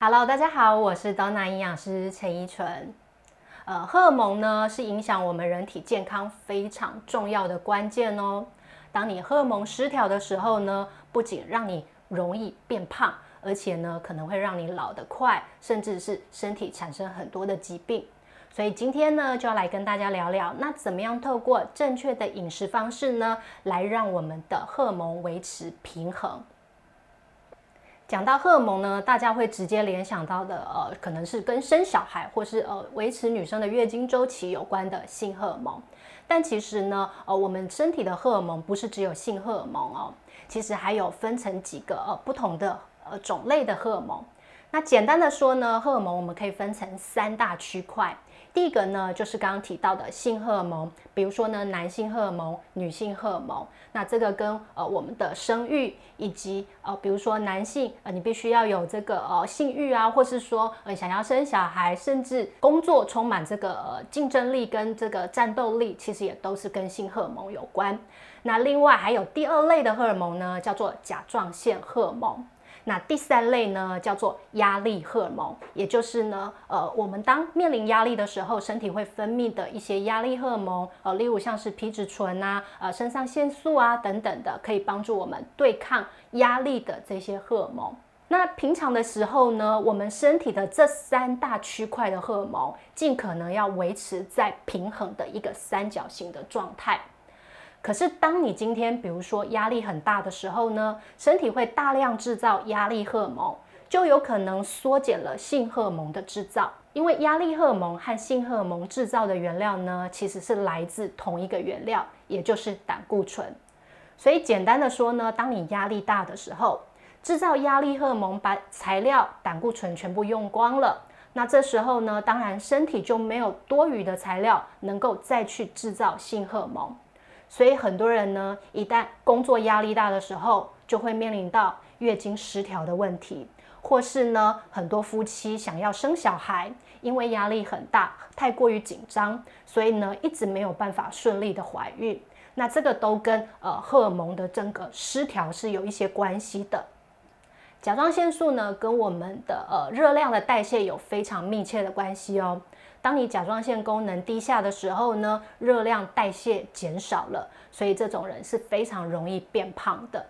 Hello，大家好，我是刀娜营养师陈依纯。呃，荷尔蒙呢是影响我们人体健康非常重要的关键哦。当你荷尔蒙失调的时候呢，不仅让你容易变胖，而且呢可能会让你老得快，甚至是身体产生很多的疾病。所以今天呢就要来跟大家聊聊，那怎么样透过正确的饮食方式呢，来让我们的荷尔蒙维持平衡。讲到荷尔蒙呢，大家会直接联想到的，呃，可能是跟生小孩或是呃维持女生的月经周期有关的性荷尔蒙。但其实呢，呃，我们身体的荷尔蒙不是只有性荷尔蒙哦，其实还有分成几个呃不同的呃种类的荷尔蒙。那简单的说呢，荷尔蒙我们可以分成三大区块。第一个呢，就是刚刚提到的性荷尔蒙，比如说呢，男性荷尔蒙、女性荷尔蒙。那这个跟呃我们的生育以及呃，比如说男性呃，你必须要有这个呃性欲啊，或是说呃想要生小孩，甚至工作充满这个呃竞争力跟这个战斗力，其实也都是跟性荷尔蒙有关。那另外还有第二类的荷尔蒙呢，叫做甲状腺荷尔蒙。那第三类呢，叫做压力荷尔蒙，也就是呢，呃，我们当面临压力的时候，身体会分泌的一些压力荷尔蒙，呃，例如像是皮质醇啊，呃，肾上腺素啊等等的，可以帮助我们对抗压力的这些荷尔蒙。那平常的时候呢，我们身体的这三大区块的荷尔蒙，尽可能要维持在平衡的一个三角形的状态。可是，当你今天比如说压力很大的时候呢，身体会大量制造压力荷尔蒙，就有可能缩减了性荷尔蒙的制造。因为压力荷尔蒙和性荷尔蒙制造的原料呢，其实是来自同一个原料，也就是胆固醇。所以简单的说呢，当你压力大的时候，制造压力荷尔蒙把材料胆固醇全部用光了，那这时候呢，当然身体就没有多余的材料能够再去制造性荷尔蒙。所以很多人呢，一旦工作压力大的时候，就会面临到月经失调的问题，或是呢，很多夫妻想要生小孩，因为压力很大，太过于紧张，所以呢，一直没有办法顺利的怀孕。那这个都跟呃荷尔蒙的这个失调是有一些关系的。甲状腺素呢，跟我们的呃热量的代谢有非常密切的关系哦。当你甲状腺功能低下的时候呢，热量代谢减少了，所以这种人是非常容易变胖的。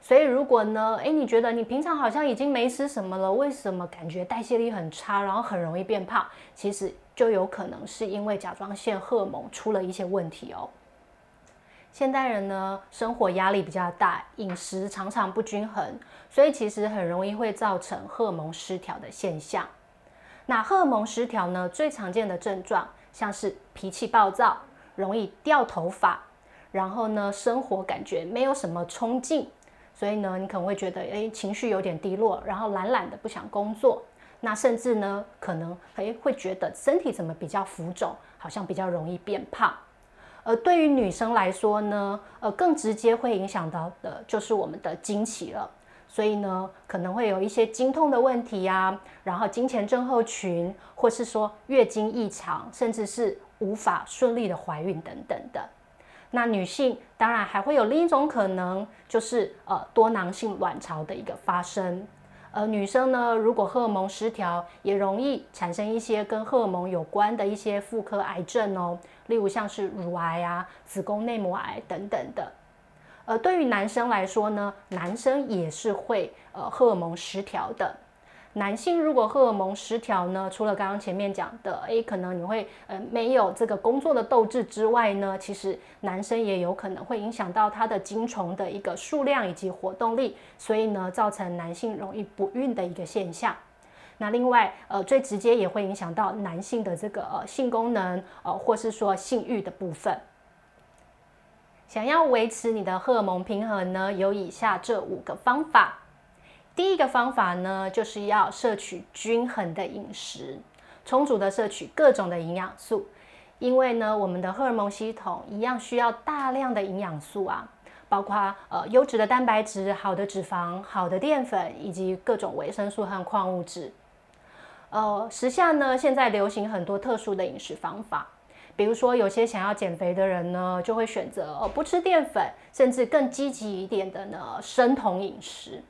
所以如果呢，诶，你觉得你平常好像已经没吃什么了，为什么感觉代谢力很差，然后很容易变胖？其实就有可能是因为甲状腺荷尔蒙出了一些问题哦。现代人呢，生活压力比较大，饮食常常不均衡，所以其实很容易会造成荷尔蒙失调的现象。那荷尔蒙失调呢？最常见的症状像是脾气暴躁、容易掉头发，然后呢，生活感觉没有什么冲劲，所以呢，你可能会觉得诶情绪有点低落，然后懒懒的不想工作。那甚至呢，可能诶会觉得身体怎么比较浮肿，好像比较容易变胖。而对于女生来说呢，呃，更直接会影响到的就是我们的经期了。所以呢，可能会有一些经痛的问题呀，然后经前症候群，或是说月经异常，甚至是无法顺利的怀孕等等的。那女性当然还会有另一种可能，就是呃多囊性卵巢的一个发生。而女生呢，如果荷尔蒙失调，也容易产生一些跟荷尔蒙有关的一些妇科癌症哦，例如像是乳癌啊、子宫内膜癌等等的。呃对于男生来说呢，男生也是会呃荷尔蒙失调的。男性如果荷尔蒙失调呢，除了刚刚前面讲的，诶，可能你会呃没有这个工作的斗志之外呢，其实男生也有可能会影响到他的精虫的一个数量以及活动力，所以呢，造成男性容易不孕的一个现象。那另外呃最直接也会影响到男性的这个呃性功能呃或是说性欲的部分。想要维持你的荷尔蒙平衡呢，有以下这五个方法。第一个方法呢，就是要摄取均衡的饮食，充足的摄取各种的营养素。因为呢，我们的荷尔蒙系统一样需要大量的营养素啊，包括呃优质的蛋白质、好的脂肪、好的淀粉以及各种维生素和矿物质。呃，时下呢，现在流行很多特殊的饮食方法。比如说，有些想要减肥的人呢，就会选择不吃淀粉，甚至更积极一点的呢，生酮饮食。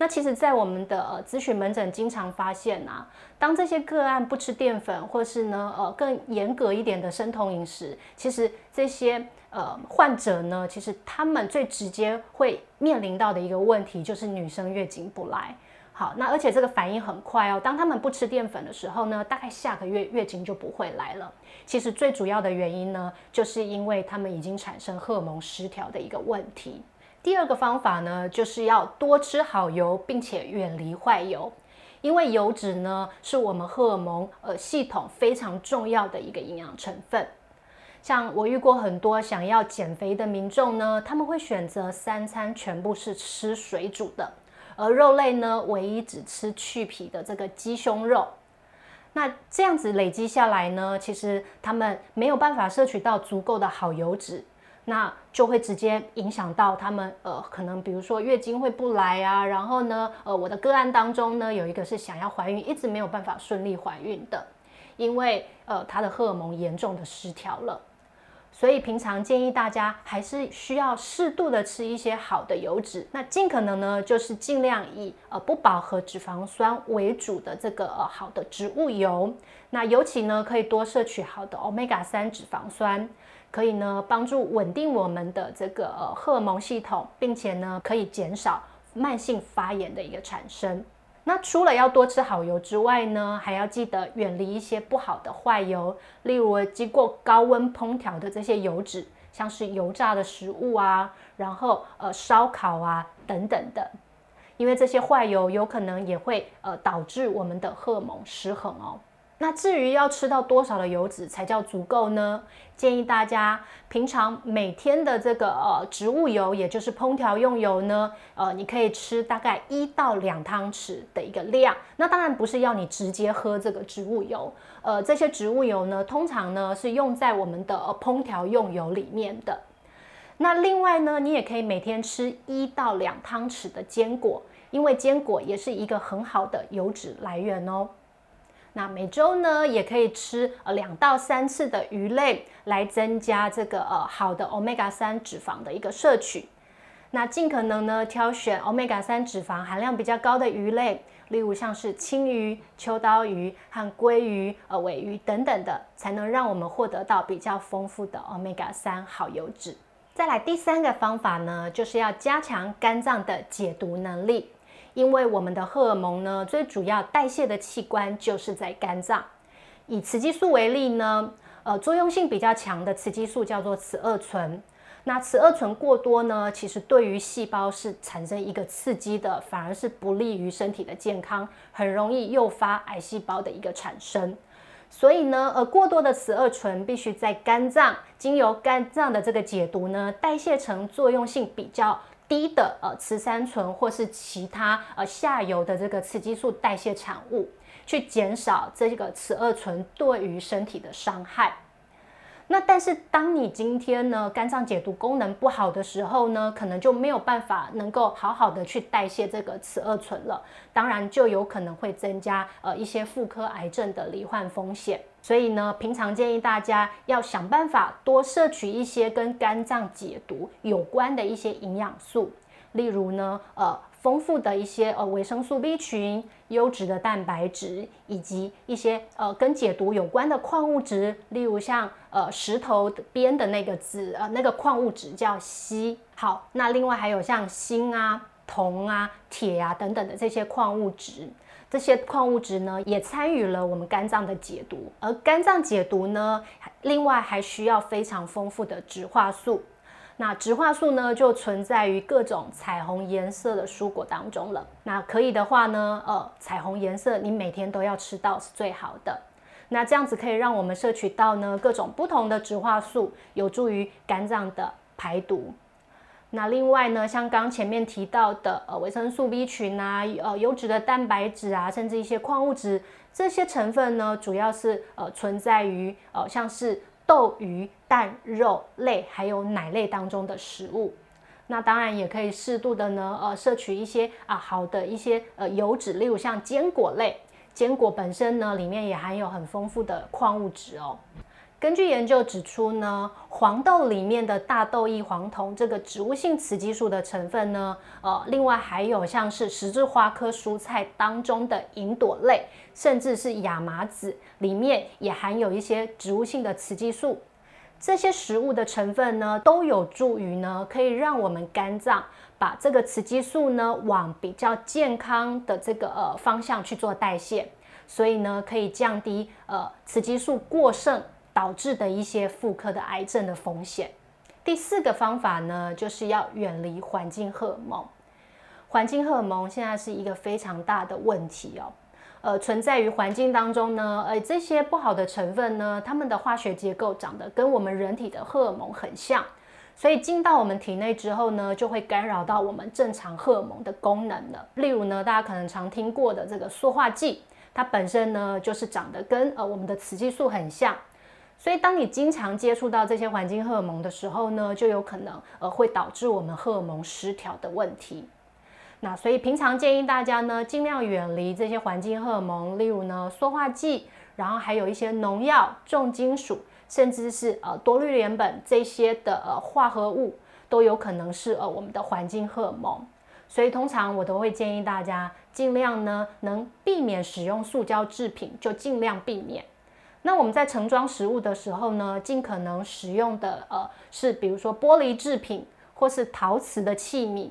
那其实，在我们的呃咨询门诊，经常发现啊，当这些个案不吃淀粉，或是呢呃更严格一点的生酮饮食，其实这些呃患者呢，其实他们最直接会面临到的一个问题，就是女生月经不来。好，那而且这个反应很快哦。当他们不吃淀粉的时候呢，大概下个月月经就不会来了。其实最主要的原因呢，就是因为他们已经产生荷尔蒙失调的一个问题。第二个方法呢，就是要多吃好油，并且远离坏油，因为油脂呢是我们荷尔蒙呃系统非常重要的一个营养成分。像我遇过很多想要减肥的民众呢，他们会选择三餐全部是吃水煮的。而肉类呢，唯一只吃去皮的这个鸡胸肉，那这样子累积下来呢，其实他们没有办法摄取到足够的好油脂，那就会直接影响到他们，呃，可能比如说月经会不来啊，然后呢，呃，我的个案当中呢，有一个是想要怀孕，一直没有办法顺利怀孕的，因为呃，他的荷尔蒙严重的失调了。所以平常建议大家还是需要适度的吃一些好的油脂，那尽可能呢就是尽量以呃不饱和脂肪酸为主的这个呃好的植物油，那尤其呢可以多摄取好的 omega 三脂肪酸，可以呢帮助稳定我们的这个呃荷尔蒙系统，并且呢可以减少慢性发炎的一个产生。那除了要多吃好油之外呢，还要记得远离一些不好的坏油，例如经过高温烹调的这些油脂，像是油炸的食物啊，然后呃烧烤啊等等的，因为这些坏油有可能也会呃导致我们的荷尔蒙失衡哦。那至于要吃到多少的油脂才叫足够呢？建议大家平常每天的这个呃植物油，也就是烹调用油呢，呃，你可以吃大概一到两汤匙的一个量。那当然不是要你直接喝这个植物油，呃，这些植物油呢，通常呢是用在我们的烹调用油里面的。那另外呢，你也可以每天吃一到两汤匙的坚果，因为坚果也是一个很好的油脂来源哦。那每周呢，也可以吃呃两到三次的鱼类，来增加这个呃好的 omega 三脂肪的一个摄取。那尽可能呢挑选 omega 三脂肪含量比较高的鱼类，例如像是青鱼、秋刀鱼和鲑鱼、呃尾鱼等等的，才能让我们获得到比较丰富的 omega 三好油脂。再来第三个方法呢，就是要加强肝脏的解毒能力。因为我们的荷尔蒙呢，最主要代谢的器官就是在肝脏。以雌激素为例呢，呃，作用性比较强的雌激素叫做雌二醇。那雌二醇过多呢，其实对于细胞是产生一个刺激的，反而是不利于身体的健康，很容易诱发癌细胞的一个产生。所以呢，呃，过多的雌二醇必须在肝脏经由肝脏的这个解毒呢，代谢成作用性比较。低的呃雌三醇或是其他呃下游的这个雌激素代谢产物，去减少这个雌二醇对于身体的伤害。那但是当你今天呢肝脏解毒功能不好的时候呢，可能就没有办法能够好好的去代谢这个雌二醇了，当然就有可能会增加呃一些妇科癌症的罹患风险。所以呢，平常建议大家要想办法多摄取一些跟肝脏解毒有关的一些营养素，例如呢呃。丰富的一些呃维生素 B 群、优质的蛋白质，以及一些呃跟解毒有关的矿物质，例如像呃石头边的那个字呃那个矿物质叫硒。好，那另外还有像锌啊、铜啊、铁啊等等的这些矿物质，这些矿物质呢也参与了我们肝脏的解毒。而肝脏解毒呢，另外还需要非常丰富的植化素。那植化素呢，就存在于各种彩虹颜色的蔬果当中了。那可以的话呢，呃，彩虹颜色你每天都要吃到是最好的。那这样子可以让我们摄取到呢各种不同的植化素，有助于肝脏的排毒。那另外呢，像刚前面提到的呃维生素 B 群啊，呃优质的蛋白质啊，甚至一些矿物质，这些成分呢，主要是呃存在于呃像是。豆、鱼、蛋、肉类还有奶类当中的食物，那当然也可以适度的呢，呃，摄取一些啊好的一些呃油脂，例如像坚果类，坚果本身呢里面也含有很丰富的矿物质哦。根据研究指出呢，黄豆里面的大豆异黄酮这个植物性雌激素的成分呢，呃，另外还有像是十字花科蔬菜当中的银朵类，甚至是亚麻籽里面也含有一些植物性的雌激素。这些食物的成分呢，都有助于呢，可以让我们肝脏把这个雌激素呢，往比较健康的这个呃方向去做代谢，所以呢，可以降低呃雌激素过剩。导致的一些妇科的癌症的风险。第四个方法呢，就是要远离环境荷尔蒙。环境荷尔蒙现在是一个非常大的问题哦。呃，存在于环境当中呢，呃，这些不好的成分呢，它们的化学结构长得跟我们人体的荷尔蒙很像，所以进到我们体内之后呢，就会干扰到我们正常荷尔蒙的功能了。例如呢，大家可能常听过的这个塑化剂，它本身呢，就是长得跟呃我们的雌激素很像。所以，当你经常接触到这些环境荷尔蒙的时候呢，就有可能呃会导致我们荷尔蒙失调的问题。那所以平常建议大家呢，尽量远离这些环境荷尔蒙，例如呢塑化剂，然后还有一些农药、重金属，甚至是呃多氯联苯这些的呃化合物，都有可能是呃我们的环境荷尔蒙。所以通常我都会建议大家尽量呢能避免使用塑胶制品，就尽量避免。那我们在盛装食物的时候呢，尽可能使用的呃是比如说玻璃制品或是陶瓷的器皿。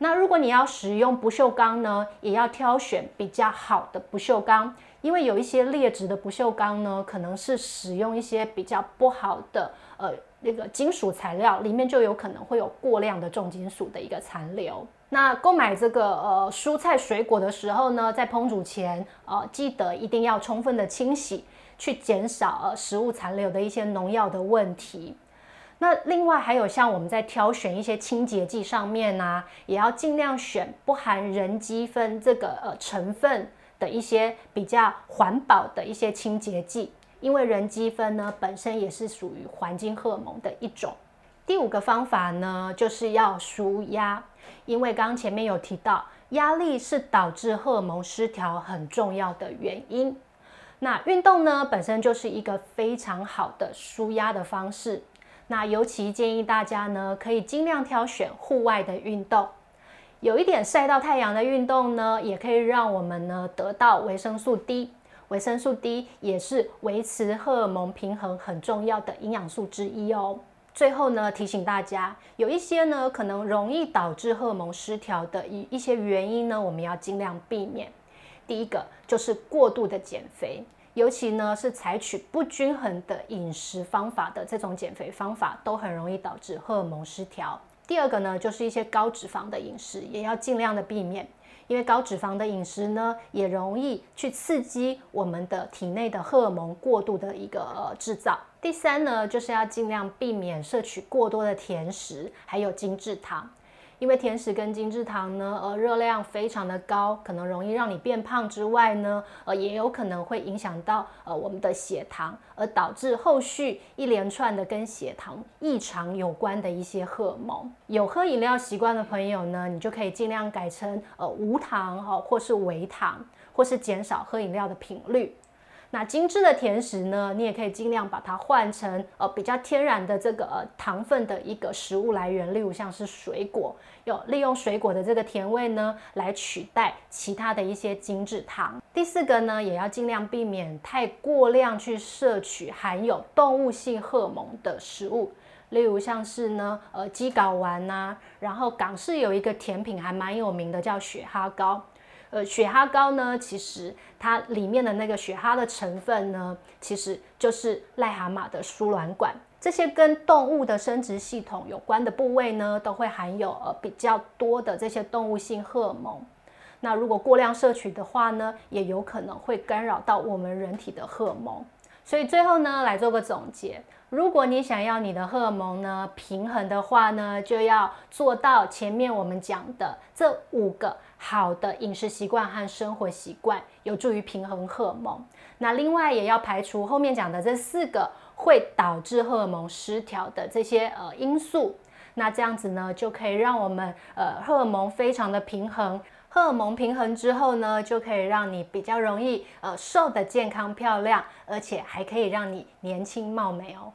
那如果你要使用不锈钢呢，也要挑选比较好的不锈钢，因为有一些劣质的不锈钢呢，可能是使用一些比较不好的呃那个金属材料，里面就有可能会有过量的重金属的一个残留。那购买这个呃蔬菜水果的时候呢，在烹煮前呃记得一定要充分的清洗。去减少呃食物残留的一些农药的问题。那另外还有像我们在挑选一些清洁剂上面呢，也要尽量选不含人积分这个呃成分的一些比较环保的一些清洁剂，因为人积分呢本身也是属于环境荷尔蒙的一种。第五个方法呢，就是要舒压，因为刚刚前面有提到，压力是导致荷尔蒙失调很重要的原因。那运动呢，本身就是一个非常好的舒压的方式。那尤其建议大家呢，可以尽量挑选户外的运动，有一点晒到太阳的运动呢，也可以让我们呢得到维生素 D。维生素 D 也是维持荷尔蒙平衡很重要的营养素之一哦。最后呢，提醒大家，有一些呢可能容易导致荷尔蒙失调的一一些原因呢，我们要尽量避免。第一个就是过度的减肥，尤其呢是采取不均衡的饮食方法的这种减肥方法，都很容易导致荷尔蒙失调。第二个呢，就是一些高脂肪的饮食，也要尽量的避免，因为高脂肪的饮食呢，也容易去刺激我们的体内的荷尔蒙过度的一个制造。第三呢，就是要尽量避免摄取过多的甜食，还有精制糖。因为甜食跟精制糖呢，呃，热量非常的高，可能容易让你变胖之外呢，呃，也有可能会影响到呃我们的血糖，而导致后续一连串的跟血糖异常有关的一些荷尔蒙。有喝饮料习惯的朋友呢，你就可以尽量改成呃无糖哈，或是微糖，或是减少喝饮料的频率。那精致的甜食呢，你也可以尽量把它换成呃比较天然的这个呃糖分的一个食物来源，例如像是水果，有利用水果的这个甜味呢来取代其他的一些精致糖。第四个呢，也要尽量避免太过量去摄取含有动物性荷尔蒙的食物，例如像是呢呃鸡睾丸呐，然后港式有一个甜品还蛮有名的叫雪蛤膏。呃，雪蛤膏呢，其实它里面的那个雪蛤的成分呢，其实就是癞蛤蟆的输卵管。这些跟动物的生殖系统有关的部位呢，都会含有呃比较多的这些动物性荷尔蒙。那如果过量摄取的话呢，也有可能会干扰到我们人体的荷尔蒙。所以最后呢，来做个总结。如果你想要你的荷尔蒙呢平衡的话呢，就要做到前面我们讲的这五个好的饮食习惯和生活习惯，有助于平衡荷尔蒙。那另外也要排除后面讲的这四个会导致荷尔蒙失调的这些呃因素。那这样子呢，就可以让我们呃荷尔蒙非常的平衡，荷尔蒙平衡之后呢，就可以让你比较容易呃瘦的健康漂亮，而且还可以让你年轻貌美哦。